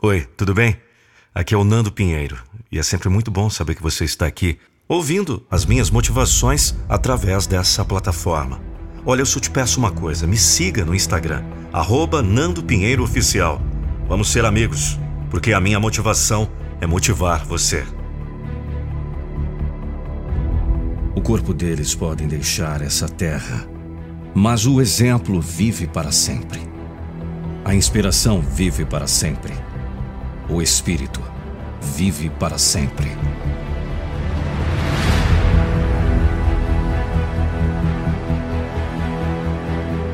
Oi, tudo bem? Aqui é o Nando Pinheiro e é sempre muito bom saber que você está aqui ouvindo as minhas motivações através dessa plataforma. Olha, eu só te peço uma coisa: me siga no Instagram, arroba Nando Pinheiro Oficial. Vamos ser amigos, porque a minha motivação é motivar você. O corpo deles podem deixar essa terra, mas o exemplo vive para sempre. A inspiração vive para sempre. O espírito vive para sempre.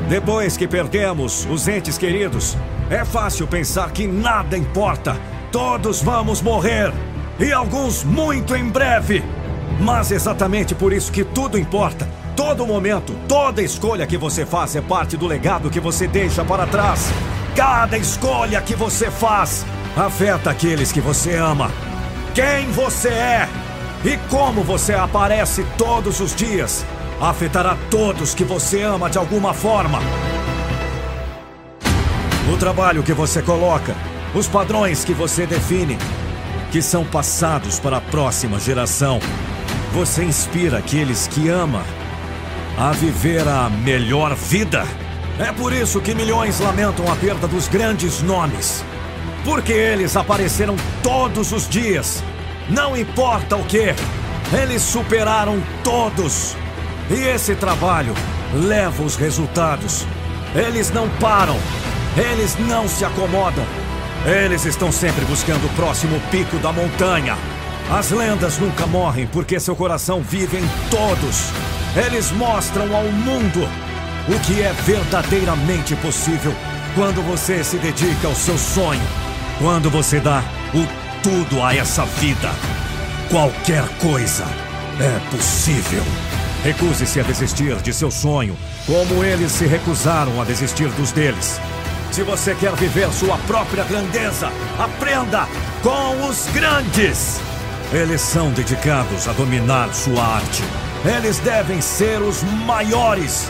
Depois que perdemos os entes queridos, é fácil pensar que nada importa. Todos vamos morrer. E alguns muito em breve. Mas exatamente por isso que tudo importa. Todo momento, toda escolha que você faz é parte do legado que você deixa para trás. Cada escolha que você faz afeta aqueles que você ama. Quem você é e como você aparece todos os dias afetará todos que você ama de alguma forma. O trabalho que você coloca, os padrões que você define, que são passados para a próxima geração. Você inspira aqueles que ama a viver a melhor vida. É por isso que milhões lamentam a perda dos grandes nomes. Porque eles apareceram todos os dias. Não importa o que, eles superaram todos. E esse trabalho leva os resultados. Eles não param. Eles não se acomodam. Eles estão sempre buscando o próximo pico da montanha. As lendas nunca morrem porque seu coração vive em todos. Eles mostram ao mundo o que é verdadeiramente possível quando você se dedica ao seu sonho. Quando você dá o tudo a essa vida. Qualquer coisa é possível. Recuse-se a desistir de seu sonho, como eles se recusaram a desistir dos deles. Se você quer viver sua própria grandeza, aprenda com os grandes. Eles são dedicados a dominar sua arte. Eles devem ser os maiores.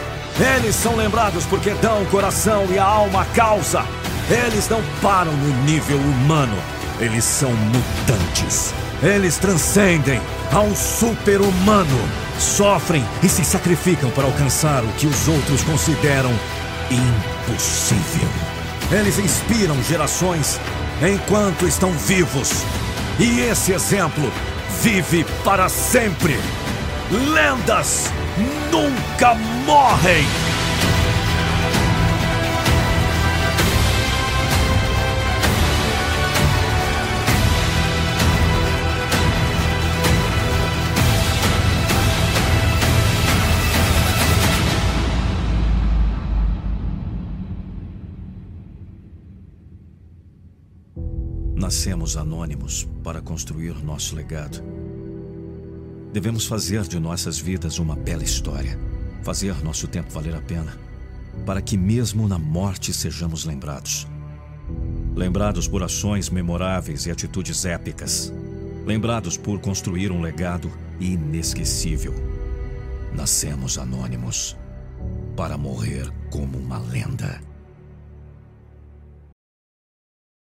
Eles são lembrados porque dão o coração e a alma à causa. Eles não param no nível humano. Eles são mutantes. Eles transcendem ao super-humano. Sofrem e se sacrificam para alcançar o que os outros consideram impossível. Eles inspiram gerações enquanto estão vivos. E esse exemplo vive para sempre. Lendas nunca morrem! Nascemos anônimos para construir nosso legado. Devemos fazer de nossas vidas uma bela história, fazer nosso tempo valer a pena, para que mesmo na morte sejamos lembrados. Lembrados por ações memoráveis e atitudes épicas. Lembrados por construir um legado inesquecível. Nascemos anônimos para morrer como uma lenda.